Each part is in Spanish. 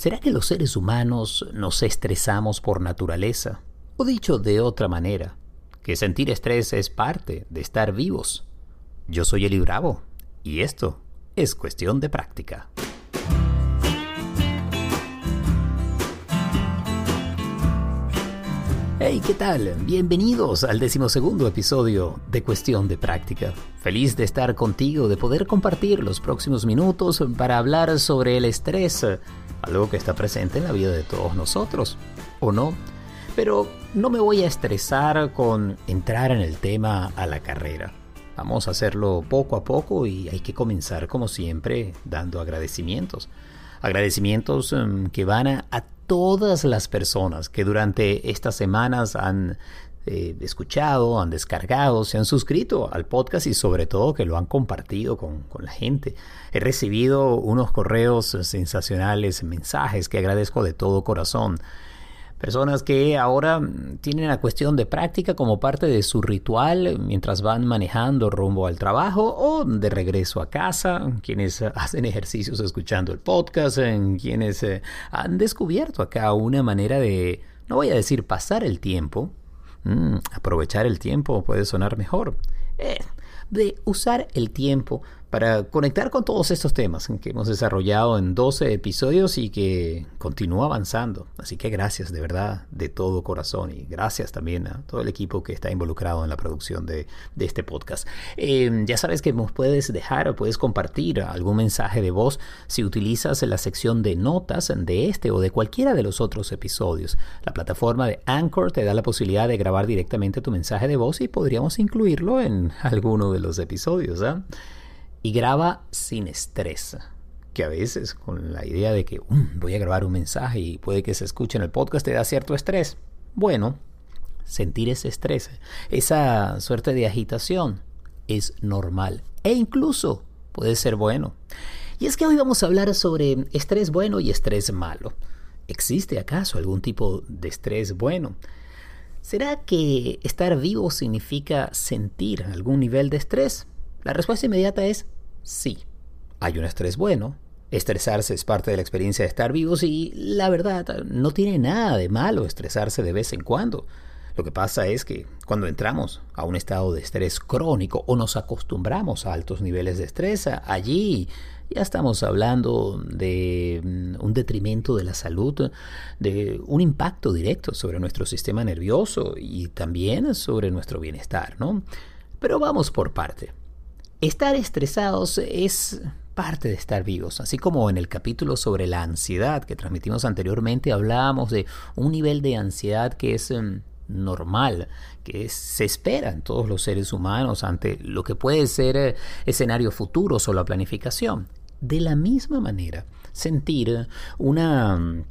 ¿Será que los seres humanos nos estresamos por naturaleza? O dicho de otra manera, que sentir estrés es parte de estar vivos. Yo soy Eli Bravo y esto es cuestión de práctica. Hey, ¿qué tal? Bienvenidos al decimosegundo episodio de Cuestión de Práctica. Feliz de estar contigo, de poder compartir los próximos minutos para hablar sobre el estrés, algo que está presente en la vida de todos nosotros, ¿o no? Pero no me voy a estresar con entrar en el tema a la carrera. Vamos a hacerlo poco a poco y hay que comenzar como siempre dando agradecimientos. Agradecimientos em, que van a, a todas las personas que durante estas semanas han eh, escuchado, han descargado, se han suscrito al podcast y sobre todo que lo han compartido con, con, la gente. He recibido unos correos sensacionales, mensajes que agradezco de todo corazón. Personas que ahora tienen la cuestión de práctica como parte de su ritual mientras van manejando rumbo al trabajo o de regreso a casa, quienes hacen ejercicios escuchando el podcast, quienes eh, han descubierto acá una manera de, no voy a decir pasar el tiempo, mm, aprovechar el tiempo puede sonar mejor, eh, de usar el tiempo para conectar con todos estos temas que hemos desarrollado en 12 episodios y que continúa avanzando. Así que gracias de verdad, de todo corazón y gracias también a todo el equipo que está involucrado en la producción de, este podcast. Eh, ya sabes que nos puedes dejar o puedes compartir algún mensaje de voz si utilizas la sección de notas de este o de cualquiera de los otros episodios. La plataforma de Anchor te da la posibilidad de grabar directamente tu mensaje de voz y podríamos incluirlo en alguno de los episodios. ¿eh? Y graba sin estrés. Que a veces con la idea de que um, voy a grabar un mensaje y puede que se escuche en el podcast te da cierto estrés. Bueno, sentir ese estrés, esa suerte de agitación es normal e incluso puede ser bueno. Y es que hoy vamos a hablar sobre estrés bueno y estrés malo. ¿Existe acaso algún tipo de estrés bueno? ¿Será que estar vivo significa sentir algún nivel de estrés? La respuesta inmediata es sí. Hay un estrés bueno. Estresarse es parte de la experiencia de estar vivos y la verdad no tiene nada de malo estresarse de vez en cuando. Lo que pasa es que cuando entramos a un estado de estrés crónico o nos acostumbramos a altos niveles de estrés, allí ya estamos hablando de mm, un detrimento de la salud, de un impacto directo sobre nuestro sistema nervioso y también sobre nuestro bienestar, ¿no? Pero vamos por parte. Estar estresados es parte de estar vivos, así como en el capítulo sobre la ansiedad que transmitimos anteriormente hablábamos de un nivel de ansiedad que es um, normal, que se espera en todos los seres humanos ante lo que puede ser eh, escenarios futuros o la planificación. De la misma manera, sentir una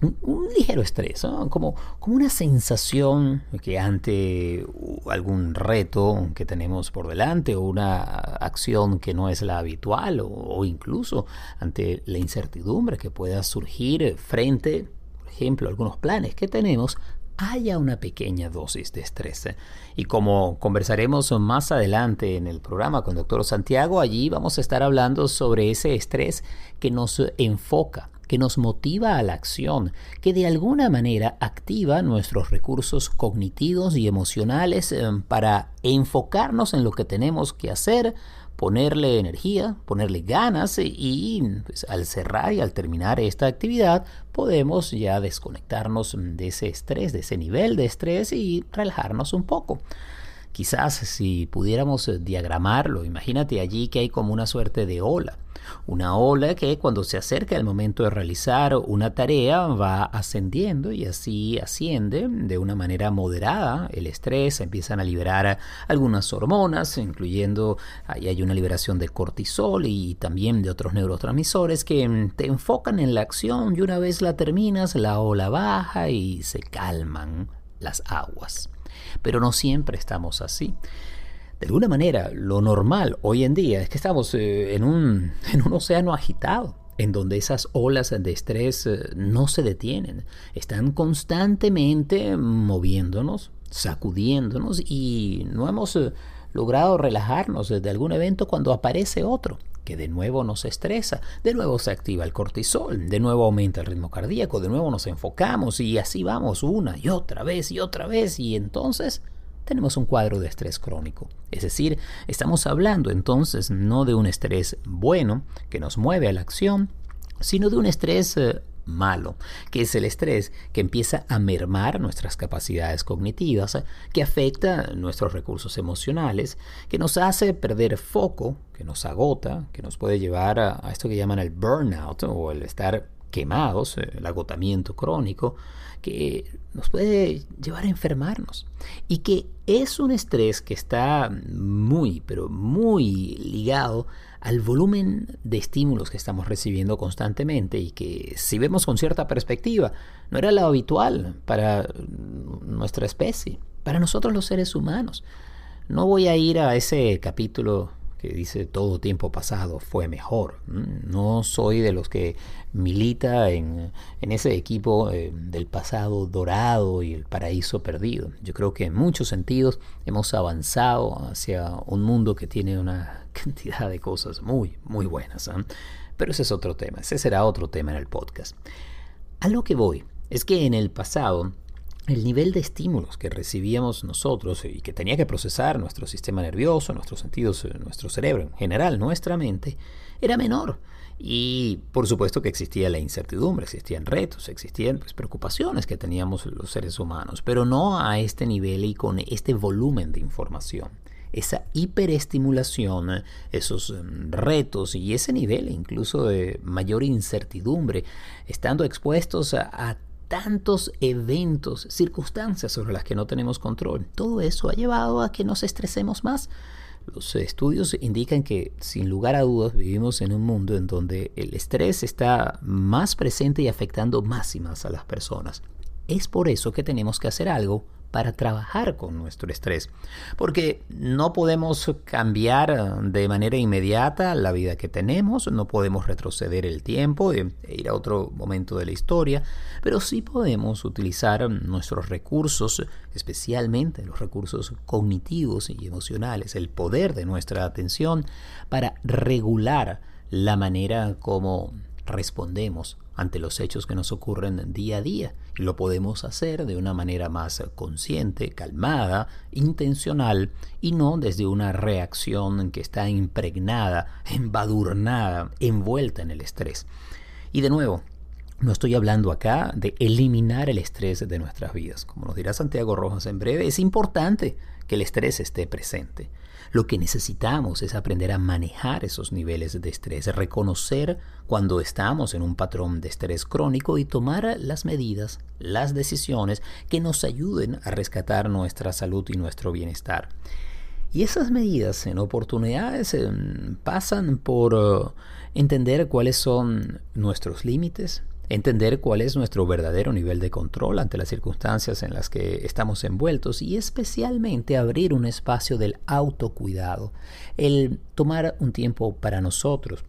un, ligero estrés, como, como una sensación que ante algún reto que tenemos por delante o una acción que no es la habitual o, o incluso ante la incertidumbre que pueda surgir frente, por ejemplo, a algunos planes que tenemos, haya una pequeña dosis de estrés. Y como conversaremos más adelante en el programa con doctor Santiago, allí vamos a estar hablando sobre ese estrés que nos enfoca que nos motiva a la acción, que de alguna manera activa nuestros recursos cognitivos y emocionales eh, para enfocarnos en lo que tenemos que hacer, ponerle energía, ponerle ganas y pues, al cerrar y al terminar esta actividad podemos ya desconectarnos de ese estrés, de ese nivel de estrés y relajarnos un poco. Quizás si pudiéramos diagramarlo, imagínate allí que hay como una suerte de ola una ola que cuando se acerca el momento de realizar una tarea va ascendiendo y así asciende de una manera moderada el estrés, empiezan a liberar algunas hormonas, incluyendo ahí hay una liberación de cortisol y también de otros neurotransmisores que te enfocan en la acción y una vez la terminas la ola baja y se calman las aguas. Pero no siempre estamos así. De alguna manera, lo normal hoy en día es que estamos eh, en, un, en un océano agitado en donde esas olas de estrés eh, no se detienen, están constantemente moviéndonos, sacudiéndonos y no hemos eh, logrado relajarnos de algún evento cuando aparece otro que de nuevo nos estresa, de nuevo se activa el cortisol, de nuevo aumenta el ritmo cardíaco, de nuevo nos enfocamos y así vamos una y otra vez y otra vez y entonces tenemos un cuadro de estrés crónico. Es decir, estamos hablando entonces no de un estrés bueno que nos mueve a la acción, sino de un estrés eh, malo, que es el estrés que empieza a mermar nuestras capacidades cognitivas, que afecta nuestros recursos emocionales, que nos hace perder foco, que nos agota, que nos puede llevar a, esto que llaman el burnout o el estar quemados, el agotamiento crónico, que nos puede llevar a enfermarnos y que es un estrés que está muy, pero muy ligado al volumen de estímulos que estamos recibiendo constantemente y que si vemos con cierta perspectiva, no era lo habitual para nuestra especie, para nosotros los seres humanos. No voy a ir a ese capítulo que dice todo tiempo pasado fue mejor. No soy de los que milita en, ese equipo eh, del pasado dorado y el paraíso perdido. Yo creo que en muchos sentidos hemos avanzado hacia un mundo que tiene una cantidad de cosas muy, muy buenas. ¿ah? Pero ese es otro tema, ese será otro tema en el podcast. A lo que voy es que en el pasado el nivel de estímulos que recibíamos nosotros y que tenía que procesar nuestro sistema nervioso, nuestros sentidos, eh, nuestro cerebro, en general nuestra mente, era menor. Y por supuesto que existía la incertidumbre, existían retos, existían pues, preocupaciones que teníamos los seres humanos, pero no a este nivel y con este volumen de información. Esa hiperestimulación, esos mm, retos y ese nivel incluso de mayor incertidumbre, estando expuestos a tantos eventos, circunstancias sobre las que no tenemos control. Todo eso ha llevado a que nos estresemos más. Los estudios indican que, sin lugar a dudas, vivimos en un mundo en donde el estrés está más presente y afectando más y más a las personas. Es por eso que tenemos que hacer algo para trabajar con nuestro estrés. Porque no podemos cambiar de manera inmediata la vida que tenemos, no podemos retroceder el tiempo e ir a otro momento de la historia, pero sí podemos utilizar nuestros recursos, especialmente los recursos cognitivos y emocionales, el poder de nuestra atención, para regular la manera como respondemos ante los hechos que nos ocurren día a día y lo podemos hacer de una manera más consciente, calmada, intencional y no desde una reacción que está impregnada, embadurnada, envuelta en el estrés. Y de nuevo, no estoy hablando acá de eliminar el estrés de nuestras vidas. Como nos dirá Santiago Rojas en breve, es importante que el estrés esté presente. Lo que necesitamos es aprender a manejar esos niveles de estrés, reconocer cuando estamos en un patrón de estrés crónico y tomar las medidas, las decisiones que nos ayuden a rescatar nuestra salud y nuestro bienestar. Y esas medidas en oportunidades em, pasan por eh, entender cuáles son nuestros límites, entender cuál es nuestro verdadero nivel de control ante las circunstancias en las que estamos envueltos y especialmente abrir un espacio del autocuidado, el tomar un tiempo para nosotros,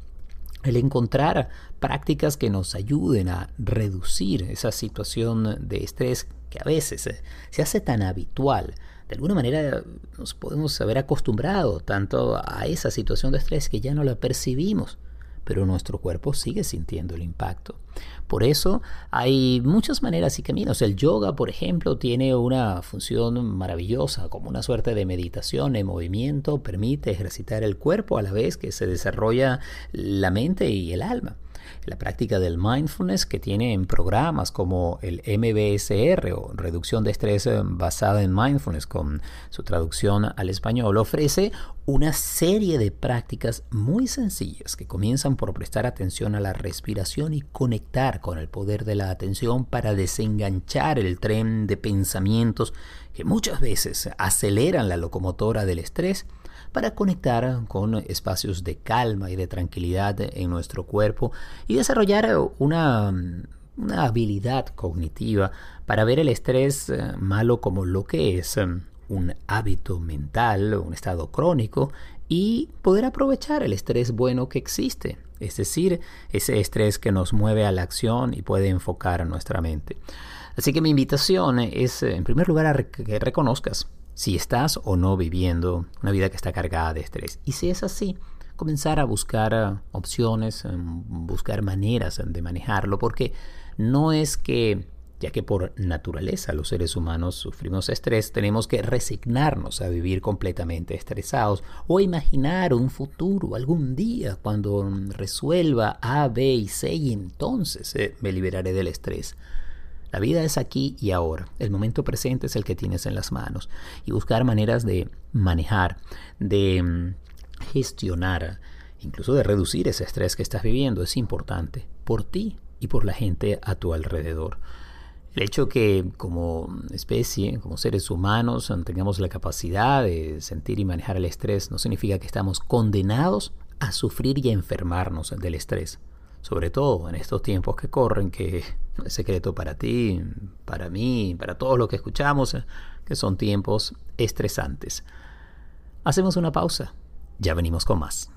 el encontrar prácticas que nos ayuden a reducir esa situación de estrés que a veces eh, se hace tan habitual. De alguna manera nos podemos haber acostumbrado tanto a esa situación de estrés que ya no la percibimos pero nuestro cuerpo sigue sintiendo el impacto. Por eso hay muchas maneras y caminos. El yoga, por ejemplo, tiene una función maravillosa, como una suerte de meditación en movimiento, permite ejercitar el cuerpo a la vez que se desarrolla la mente y el alma la práctica del mindfulness que tiene en programas como el MBSR o reducción de estrés eh, basada en mindfulness con su traducción al español ofrece una serie de prácticas muy sencillas que comienzan por prestar atención a la respiración y conectar con el poder de la atención para desenganchar el tren de pensamientos que muchas veces aceleran la locomotora del estrés para conectar con espacios de calma y de tranquilidad en nuestro cuerpo y desarrollar una, habilidad cognitiva para ver el estrés eh, malo como lo que es eh, un hábito mental, un estado crónico y poder aprovechar el estrés bueno que existe, es decir, ese estrés que nos mueve a la acción y puede enfocar nuestra mente. Así que mi invitación es, en primer lugar, a que reconozcas si estás o no viviendo una vida que está cargada de estrés. Y si es así, comenzar a buscar opciones, buscar maneras de manejarlo, porque no es que ya que por naturaleza los seres humanos sufrimos estrés, tenemos que resignarnos a vivir completamente estresados o imaginar un futuro algún día cuando resuelva A, B y C y entonces eh, me liberaré del estrés. La vida es aquí y ahora. El momento presente es el que tienes en las manos. Y buscar maneras de manejar, de mm, gestionar, incluso de reducir ese estrés que estás viviendo es importante por ti y por la gente a tu alrededor. El hecho que como especie, como seres humanos, tengamos la capacidad de sentir y manejar el estrés no significa que estamos condenados a sufrir y a enfermarnos del estrés. Sobre todo en estos tiempos que corren, que es secreto para ti, para mí, para todos los que escuchamos, que son tiempos estresantes. Hacemos una pausa. Ya venimos con más.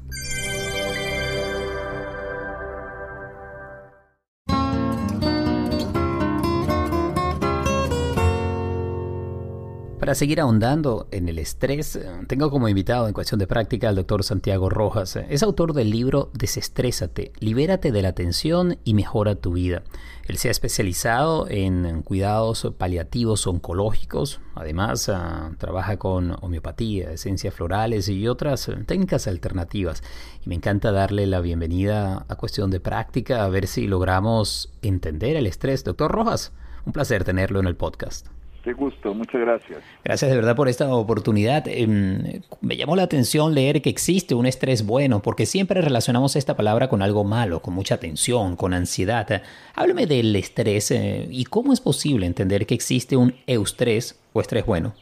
Para seguir ahondando en el estrés, eh, tengo como invitado en cuestión de práctica al doctor Santiago Rojas. Es autor del libro Desestrésate, libérate de la tensión y mejora tu vida. Él se ha especializado en cuidados paliativos oncológicos, además ah, trabaja con homeopatía, esencias florales y otras técnicas alternativas. Y me encanta darle la bienvenida a cuestión de práctica, a ver si logramos entender el estrés. Doctor Rojas, un placer tenerlo en el podcast. Qué gusto, muchas gracias. Gracias de verdad por esta oportunidad. Em, me llamó la atención leer que existe un estrés bueno, porque siempre relacionamos esta palabra con algo malo, con mucha tensión, con ansiedad. Háblame del estrés eh, y cómo es posible entender que existe un eustrés o estrés bueno.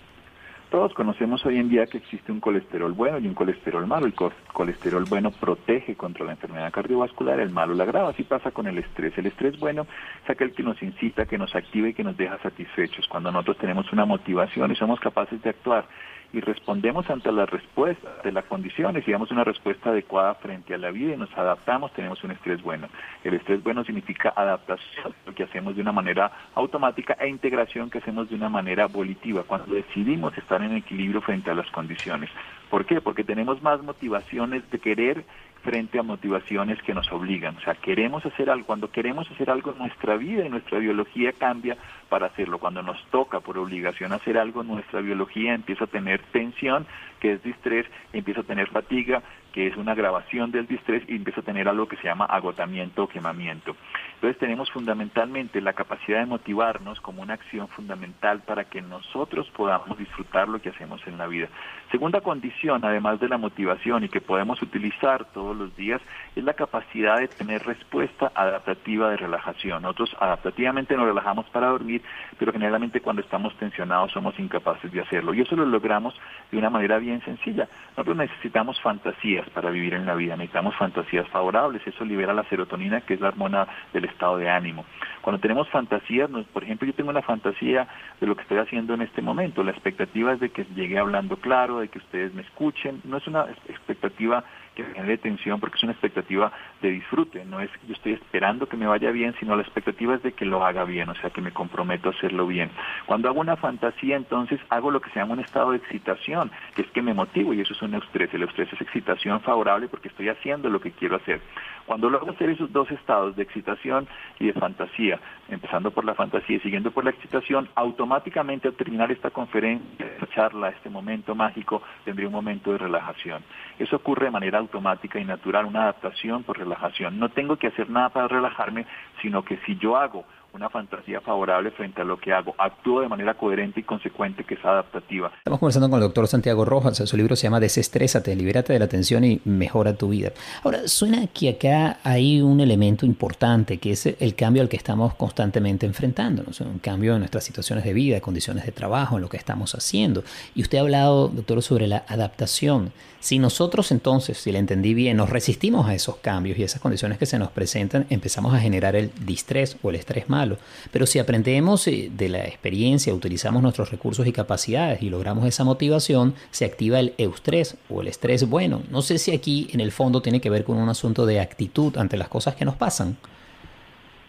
Todos conocemos hoy en día que existe un colesterol bueno y un colesterol malo. El colesterol bueno protege contra la enfermedad cardiovascular, el malo la agrava. Así pasa con el estrés. El estrés bueno es aquel que nos incita, que nos activa y que nos deja satisfechos. Cuando nosotros tenemos una motivación y somos capaces de actuar y respondemos ante las respuestas de las condiciones y damos una respuesta adecuada frente a la vida y nos adaptamos, tenemos un estrés bueno. El estrés bueno significa adaptación, lo que hacemos de una manera automática e integración que hacemos de una manera volitiva, cuando decidimos estar en equilibrio frente a las condiciones. ¿Por qué? Porque tenemos más motivaciones de querer frente a motivaciones que nos obligan. O sea, queremos hacer algo, cuando queremos hacer algo, nuestra vida y nuestra biología cambia para hacerlo. Cuando nos toca por obligación hacer algo, nuestra biología empieza a tener tensión, que es distrés, empieza a tener fatiga, que es una agravación del distrés, y empieza a tener algo que se llama agotamiento o quemamiento. Entonces tenemos fundamentalmente la capacidad de motivarnos como una acción fundamental para que nosotros podamos disfrutar lo que hacemos en la vida. Segunda condición, además de la motivación y que podemos utilizar todos los días, es la capacidad de tener respuesta adaptativa de relajación. Nosotros adaptativamente nos relajamos para dormir, pero generalmente cuando estamos tensionados somos incapaces de hacerlo. Y eso lo logramos de una manera bien sencilla. Nosotros necesitamos fantasías para vivir en la vida, necesitamos fantasías favorables, eso libera la serotonina, que es la hormona del estado de ánimo. Cuando tenemos fantasías, por ejemplo, yo tengo una fantasía de lo que estoy haciendo en este momento. La expectativa es de que llegue hablando claro, de que ustedes me escuchen. No es una expectativa que genere tensión porque es una expectativa de disfrute, no es yo estoy esperando que me vaya bien, sino la expectativa es de que lo haga bien, o sea, que me comprometo a hacerlo bien. Cuando hago una fantasía, entonces hago lo que se llama un estado de excitación, que es que me motivo y eso es un eustrés. El eustrés es excitación favorable porque estoy haciendo lo que quiero hacer. Cuando logro hacer esos dos estados de excitación y de fantasía, empezando por la fantasía y siguiendo por la excitación, automáticamente al terminar esta conferencia, esta charla, este momento mágico, tendré un momento de relajación. Eso ocurre de manera automática y natural, una adaptación por relajación. No tengo que hacer nada para relajarme, sino que si yo hago una fantasía favorable frente a lo que hago. Actúo de manera coherente y consecuente que es adaptativa. Estamos conversando con el doctor Santiago Rojas. Su libro se llama Desestrésate, libérate de la tensión y mejora tu vida. Ahora, suena que acá hay un elemento importante que es el cambio al que estamos constantemente enfrentándonos. Un cambio en nuestras situaciones de vida, condiciones de trabajo, en lo que estamos haciendo. Y usted ha hablado, doctor, sobre la adaptación. Si nosotros entonces, si le entendí bien, nos resistimos a esos cambios y esas condiciones que se nos presentan, empezamos a generar el distrés o el estrés mal pero si aprendemos eh, de la experiencia, utilizamos nuestros recursos y capacidades y logramos esa motivación, se activa el eustrés o el estrés bueno. No sé si aquí en el fondo tiene que ver con un asunto de actitud ante las cosas que nos pasan.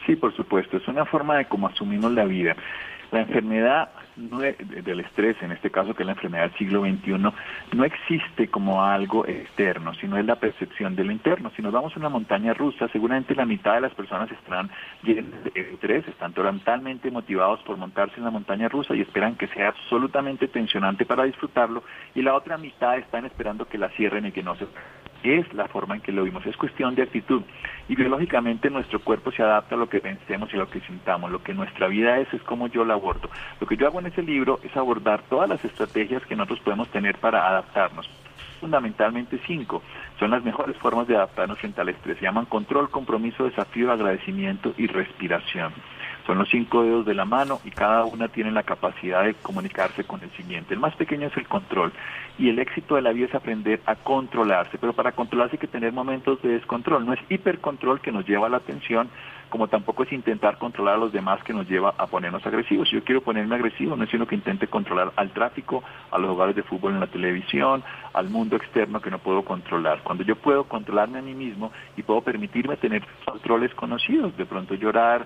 Sí, por supuesto, es una forma de cómo asumimos la vida. La enfermedad del estrés, en este caso que es la enfermedad del siglo XXI, no existe como algo externo, sino es la percepción de lo interno. Si nos vamos a una montaña rusa, seguramente la mitad de las personas estarán llenas de estrés, están totalmente motivados por montarse en la montaña rusa y esperan que sea absolutamente tensionante para disfrutarlo, y la otra mitad están esperando que la cierren y que no se es la forma en que lo vimos, es cuestión de actitud. Y biológicamente nuestro cuerpo se adapta a lo que pensemos y lo que sintamos, lo que nuestra vida es, es como yo la abordo. Lo que yo hago en ese libro es abordar todas las estrategias que nosotros podemos tener para adaptarnos. Fundamentalmente cinco. Son las mejores formas de adaptarnos frente al estrés. Se llaman control, compromiso, desafío, agradecimiento y respiración. Son los cinco dedos de la mano y cada una tiene la capacidad de comunicarse con el siguiente. El más pequeño es el control y el éxito de la vida es aprender a controlarse, pero para controlarse hay que tener momentos de descontrol. No es hipercontrol que nos lleva a la atención, como tampoco es intentar controlar a los demás que nos lleva a ponernos agresivos. Si yo quiero ponerme agresivo, no es sino que intente controlar al tráfico, a los hogares de fútbol en la televisión, al mundo externo que no puedo controlar. Cuando yo puedo controlarme a mí mismo y puedo permitirme tener controles conocidos, de pronto llorar,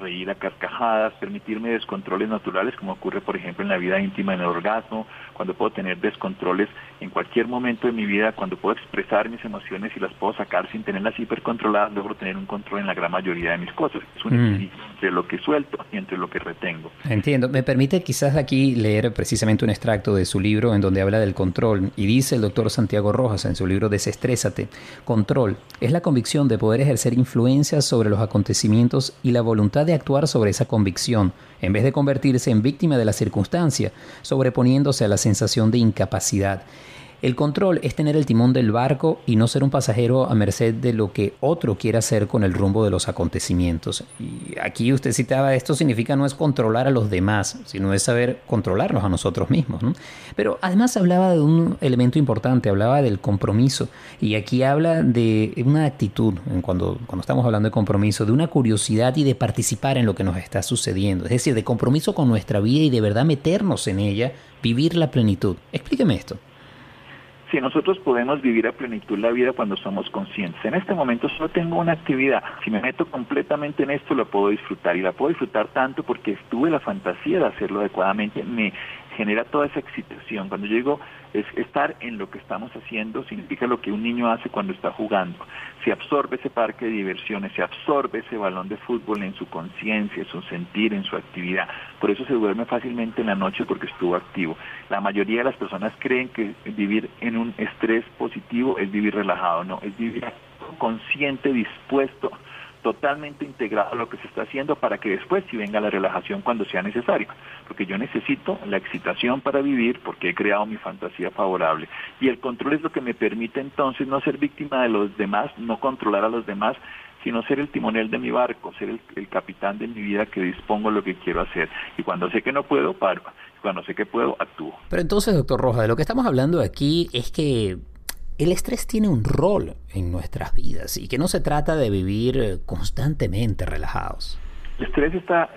reír a carcajadas, permitirme descontroles naturales, como ocurre, por ejemplo, en la vida íntima, en el orgasmo, cuando puedo tener descontroles en cualquier momento de mi vida, cuando puedo expresar mis emociones y las puedo sacar sin tenerlas hipercontroladas, logro tener un control en la gran mayoría de mis cosas. Es un mm. equilibrio entre lo que suelto y entre lo que retengo. Entiendo. Me permite quizás aquí leer precisamente un extracto de su libro en donde habla del control y dice el doctor Santiago Rojas en su libro Desestrésate, control es la convicción de poder ejercer influencia sobre los acontecimientos y la voluntad de actuar sobre esa convicción en vez de convertirse en víctima de la circunstancia, sobreponiéndose a la sensación de incapacidad. El control es tener el timón del barco y no ser un pasajero a merced de lo que otro quiera hacer con el rumbo de los acontecimientos. Y aquí usted citaba, esto significa no es controlar a los demás, sino es saber controlarnos a nosotros mismos. Pero además hablaba de un elemento importante, hablaba del compromiso. Y aquí habla de una actitud, cuando, cuando estamos hablando de compromiso, de una curiosidad y de participar en lo que nos está sucediendo. Es decir, de compromiso con nuestra vida y de verdad meternos en ella, vivir la plenitud. Explíqueme esto si nosotros podemos vivir a plenitud la vida cuando somos conscientes. En este momento solo tengo una actividad. Si me meto completamente en esto, lo puedo disfrutar. Y la puedo disfrutar tanto porque estuve la fantasía de hacerlo adecuadamente. Me genera toda esa excitación. Cuando digo es estar en lo que estamos haciendo, significa lo que un niño hace cuando está jugando. Se absorbe ese parque de diversiones, se absorbe ese balón de fútbol en su conciencia, en su sentir, en su actividad. Por eso se duerme fácilmente en la noche porque estuvo activo. La mayoría de las personas creen que vivir en un estrés positivo es vivir relajado. No, es vivir consciente, dispuesto totalmente integrado a lo que se está haciendo para que después si venga la relajación cuando sea necesario. Porque yo necesito la excitación para vivir porque he creado mi fantasía favorable. Y el control es lo que me permite entonces no ser víctima de los demás, no controlar a los demás, sino ser el timonel de mi barco, ser el, el, capitán de mi vida que dispongo lo que quiero hacer. Y cuando sé que no puedo, paro. Cuando sé que puedo, actúo. Pero entonces, doctor Roja, de lo que estamos hablando aquí es que el estrés tiene un rol en nuestras vidas y que no se trata de vivir eh, constantemente relajados. El estrés está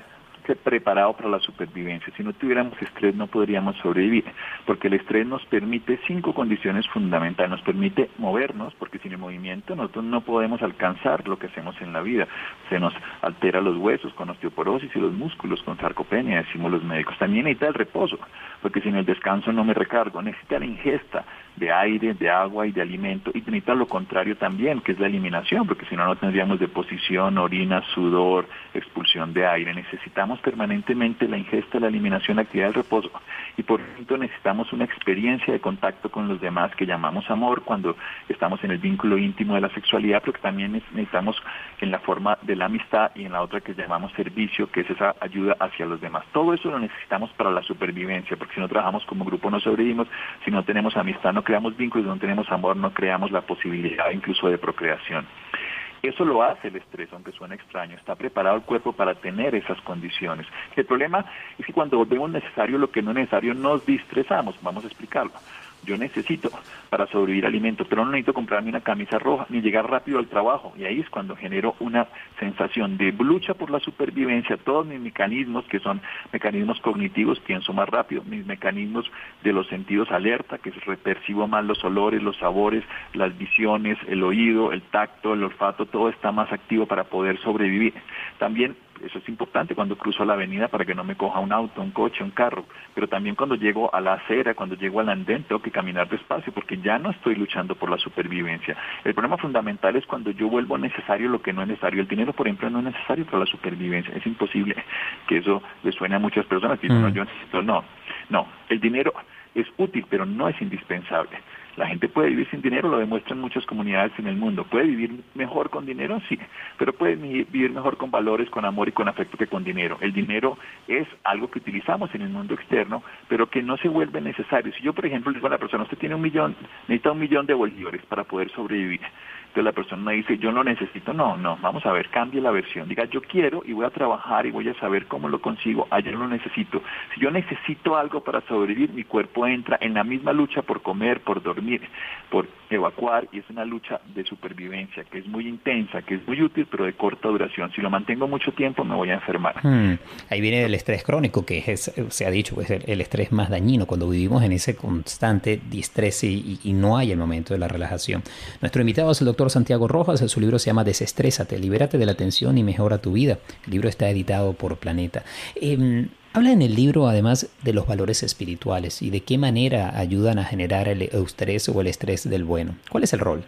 preparado para la supervivencia. Si no tuviéramos estrés no podríamos sobrevivir, porque el estrés nos permite cinco condiciones fundamentales. Nos permite movernos, porque sin el movimiento nosotros no podemos alcanzar lo que hacemos en la vida. Se nos altera los huesos con osteoporosis y los músculos con sarcopenia, decimos los médicos. También necesita el reposo, porque sin el descanso no me recargo. Necesita la ingesta de aire, de agua y de alimento, y necesita lo contrario también, que es la eliminación, porque si no, no tendríamos deposición, orina, sudor, expulsión de aire. Necesitamos permanentemente la ingesta, la eliminación, la actividad del reposo, y por tanto necesitamos una experiencia de contacto con los demás que llamamos amor cuando estamos en el vínculo íntimo de la sexualidad, pero que también necesitamos en la forma de la amistad y en la otra que llamamos servicio, que es esa ayuda hacia los demás. Todo eso lo necesitamos para la supervivencia, porque si no trabajamos como grupo no sobrevivimos, si no tenemos amistad no creamos vínculos, no tenemos amor, no creamos la posibilidad incluso de procreación. Eso lo hace el estrés, aunque suene extraño. Está preparado el cuerpo para tener esas condiciones. El problema es que cuando volvemos necesario lo que no es necesario, nos distresamos. Vamos a explicarlo yo necesito para sobrevivir alimento, pero no necesito comprarme una camisa roja ni llegar rápido al trabajo. Y ahí es cuando genero una sensación de lucha por la supervivencia. Todos mis mecanismos, que son mecanismos cognitivos, pienso más rápido. Mis mecanismos de los sentidos alerta, que percibo más los olores, los sabores, las visiones, el oído, el tacto, el olfato, todo está más activo para poder sobrevivir. También eso es importante cuando cruzo la avenida para que no me coja un auto, un coche, un carro, pero también cuando llego a la acera, cuando llego al andén, tengo que caminar despacio porque ya no estoy luchando por la supervivencia. El problema fundamental es cuando yo vuelvo necesario lo que no es necesario. El dinero, por ejemplo, no es necesario para la supervivencia. Es imposible que eso le suene a muchas personas dicen, no, mm. yo necesito, no, no, el dinero es útil, pero no es indispensable. La gente puede vivir sin dinero, lo demuestran muchas comunidades en el mundo. ¿Puede vivir mejor con dinero? Sí, pero puede vivir mejor con valores, con amor y con afecto que con dinero. El dinero es algo que utilizamos en el mundo externo, pero que no se vuelve necesario. Si yo, por ejemplo, le digo a la persona, usted tiene un millón, necesita un millón de bolívares para poder sobrevivir la persona dice, yo no necesito, no, no, vamos a ver, cambie la versión. Diga, yo quiero y voy a trabajar y voy a saber cómo lo consigo, ayer lo necesito. Si yo necesito algo para sobrevivir, mi cuerpo entra en la misma lucha por comer, por dormir, por evacuar y es una lucha de supervivencia que es muy intensa, que es muy útil, pero de corta duración. Si lo mantengo mucho tiempo, me voy a enfermar. Hmm. Ahí viene el estrés crónico, que es, se ha dicho, es el, estrés más dañino cuando vivimos en ese constante distrés y, y no hay el momento de la relajación. Nuestro invitado es el doctor Santiago Rojas. Su libro se llama Desestrésate, libérate de la tensión y mejora tu vida. El libro está editado por Planeta. Em, habla en el libro además de los valores espirituales y de qué manera ayudan a generar el estrés o el estrés del bueno. ¿Cuál es el rol?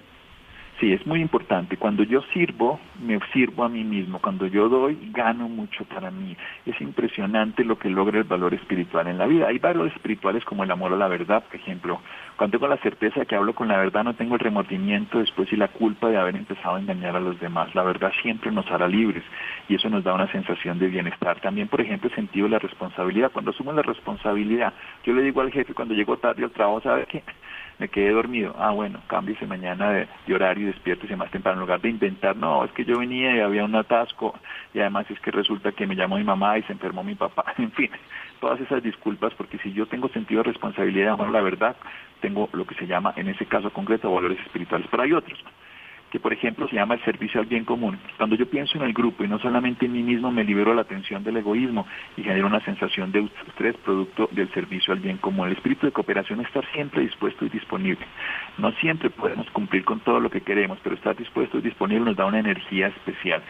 Sí, es muy importante. Cuando yo sirvo, me sirvo a mí mismo. Cuando yo doy, gano mucho para mí. Es impresionante lo que logra el valor espiritual en la vida. Hay valores espirituales como el amor a la verdad, por ejemplo. Cuando tengo la certeza de que hablo con la verdad, no tengo el remordimiento después y la culpa de haber empezado a engañar a los demás. La verdad siempre nos hará libres y eso nos da una sensación de bienestar. También, por ejemplo, el sentido de la responsabilidad. Cuando asumo la responsabilidad, yo le digo al jefe cuando llego tarde al trabajo, ¿sabe qué? Me quedé dormido. Ah, bueno, cámbiese mañana de, horario y despiértese más temprano. En lugar de inventar, no, es que yo venía y había un atasco y además es que resulta que me llamó mi mamá y se enfermó mi papá. En fin, todas esas disculpas porque si yo tengo sentido de responsabilidad, bueno, la verdad, tengo lo que se llama, en ese caso concreto, valores espirituales. Pero hay otros que por ejemplo se llama el servicio al bien común. Cuando yo pienso en el grupo y no solamente en mí mismo, me libero la atención del egoísmo y genero una sensación de estrés producto del servicio al bien común. El espíritu de cooperación es estar siempre dispuesto y disponible. No siempre podemos cumplir con todo lo que queremos, pero estar dispuesto y disponible nos da una energía especial.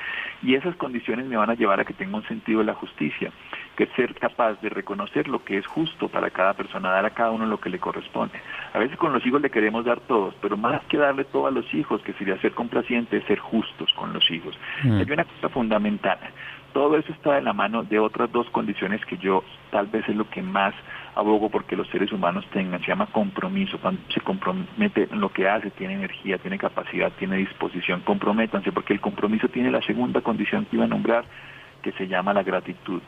Y esas condiciones me van a llevar a que tenga un sentido de la justicia que ser capaz de reconocer lo que es justo para cada persona, dar a cada uno lo que le corresponde. A veces con los hijos le queremos dar todos, pero más que darle todo a los hijos, que sería ser complaciente, ser justos con los hijos. Mm. Hay una cosa fundamental. Todo eso está en la mano de otras dos condiciones que yo tal vez es lo que más abogo porque los seres humanos tengan, se llama compromiso, cuando se compromete en lo que hace, tiene energía, tiene capacidad, tiene disposición, comprométanse porque el compromiso tiene la segunda condición que iba a nombrar, que se llama la gratitud.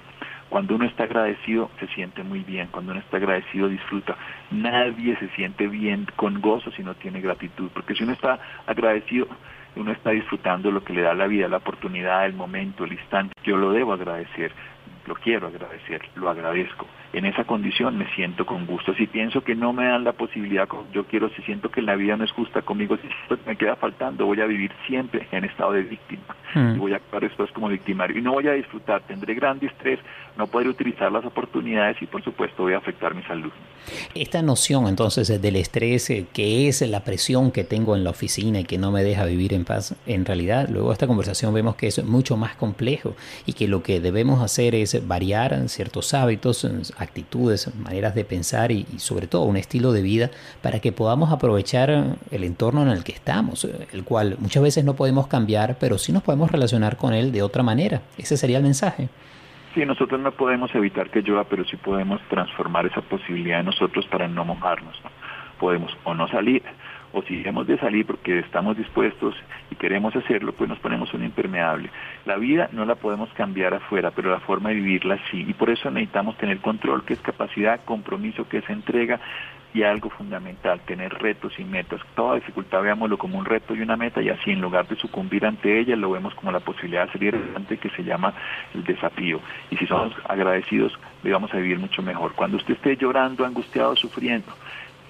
Cuando uno está agradecido, se siente muy bien. Cuando uno está agradecido, disfruta. Nadie se siente bien con gozo si no tiene gratitud. Porque si uno está agradecido, uno está disfrutando lo que le da la vida, la oportunidad, el momento, el instante. Yo lo debo agradecer, lo quiero agradecer, lo agradezco en esa condición me siento con gusto. Si pienso que no me dan la posibilidad, yo quiero, si siento que la vida no es justa conmigo, si me queda faltando, voy a vivir siempre en estado de víctima. Hmm. Y voy a actuar después como victimario. Y no voy a disfrutar, tendré gran estrés, no podré utilizar las oportunidades y por supuesto voy a afectar mi salud. Esta noción entonces del estrés, eh, que es la presión que tengo en la oficina y que no me deja vivir en paz, en realidad luego de esta conversación vemos que es mucho más complejo y que lo que debemos hacer es variar ciertos hábitos, actitudes, maneras de pensar y, sobre todo un estilo de vida para que podamos aprovechar el entorno en el que estamos, el cual muchas veces no podemos cambiar, pero sí nos podemos relacionar con él de otra manera. Ese sería el mensaje. Sí, nosotros no podemos evitar que llueva, pero sí podemos transformar esa posibilidad en nosotros para no mojarnos. Podemos o no salir o si hemos de salir porque estamos dispuestos y queremos hacerlo, pues nos ponemos un impermeable. La vida no la podemos cambiar afuera, pero la forma de vivirla sí. Y por eso necesitamos tener control, que es capacidad, compromiso, que es entrega y algo fundamental, tener retos y metas. Toda dificultad veámoslo como un reto y una meta y así en lugar de sucumbir ante ella lo vemos como la posibilidad de salir adelante que se llama el desafío. Y si somos agradecidos, vamos a vivir mucho mejor. Cuando usted esté llorando, angustiado, sufriendo,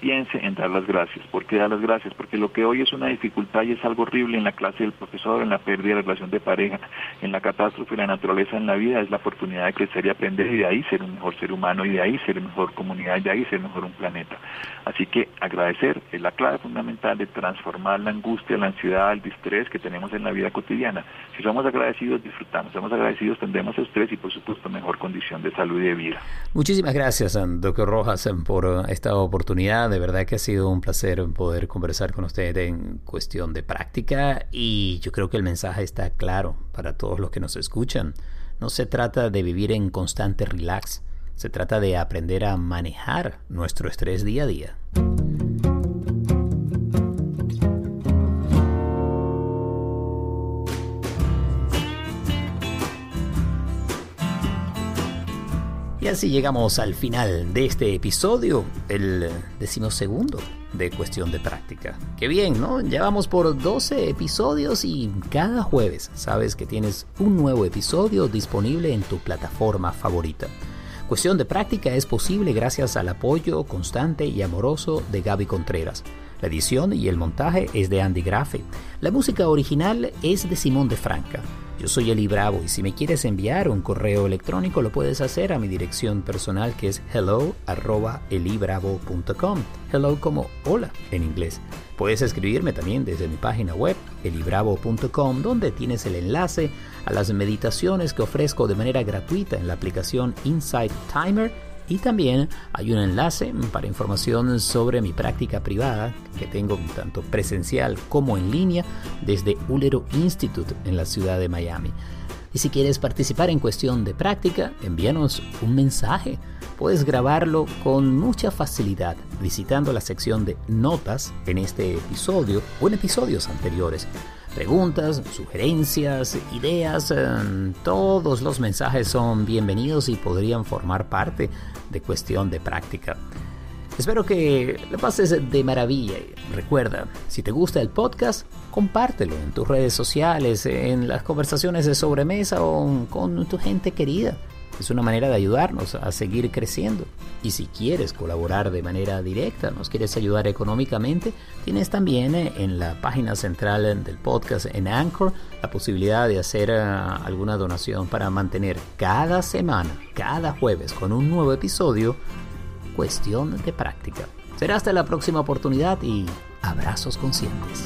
piense en dar las gracias. ¿Por qué dar las gracias? Porque lo que hoy es una dificultad y es algo horrible en la clase del profesor, en la pérdida de la relación de pareja, en la catástrofe, la naturaleza en la vida, es la oportunidad de crecer y aprender y de ahí ser un mejor ser humano y de ahí ser mejor comunidad y de ahí ser mejor un planeta. Así que agradecer es la clave fundamental de transformar la angustia, la ansiedad, el distrés que tenemos en la vida cotidiana. Si somos agradecidos, disfrutamos. Somos agradecidos, tendremos estrés y por supuesto mejor condición de salud y de vida. Muchísimas gracias, doctor Rojas, por esta oportunidad. De verdad que ha sido un placer poder conversar con usted en cuestión de práctica y yo creo que el mensaje está claro para todos los que nos escuchan. No se trata de vivir en constante relax, se trata de aprender a manejar nuestro estrés día a día. Así llegamos al final de este episodio, el decimosegundo de Cuestión de Práctica. Qué bien, ¿no? Ya vamos por 12 episodios y cada jueves sabes que tienes un nuevo episodio disponible en tu plataforma favorita. Cuestión de Práctica es posible gracias al apoyo constante y amoroso de Gaby Contreras. La edición y el montaje es de Andy Grafe. La música original es de Simón de Franca. Yo soy Eli Bravo y si me quieres enviar un correo electrónico lo puedes hacer a mi dirección personal que es hello@elibravo.com. Hello como hola en inglés. Puedes escribirme también desde mi página web elibravo.com donde tienes el enlace a las meditaciones que ofrezco de manera gratuita en la aplicación Insight Timer y también hay un enlace para información sobre mi práctica privada que tengo tanto presencial como en línea desde Ulero Institute en la ciudad de Miami. Y si quieres participar en cuestión de práctica, envíanos un mensaje. Puedes grabarlo con mucha facilidad visitando la sección de notas en este episodio o en episodios anteriores preguntas, sugerencias, ideas, eh, todos los mensajes son bienvenidos y podrían formar parte de cuestión de práctica. Espero que lo pases de maravilla. Recuerda, si te gusta el podcast, compártelo en tus redes sociales, en las conversaciones de sobremesa o con tu gente querida. Es una manera de ayudarnos a seguir creciendo. Y si quieres colaborar de manera directa, nos quieres ayudar económicamente, tienes también eh, en la página central del podcast en Anchor la posibilidad de hacer eh, alguna donación para mantener cada semana, cada jueves con un nuevo episodio, cuestión de práctica. Será hasta la próxima oportunidad y abrazos conscientes.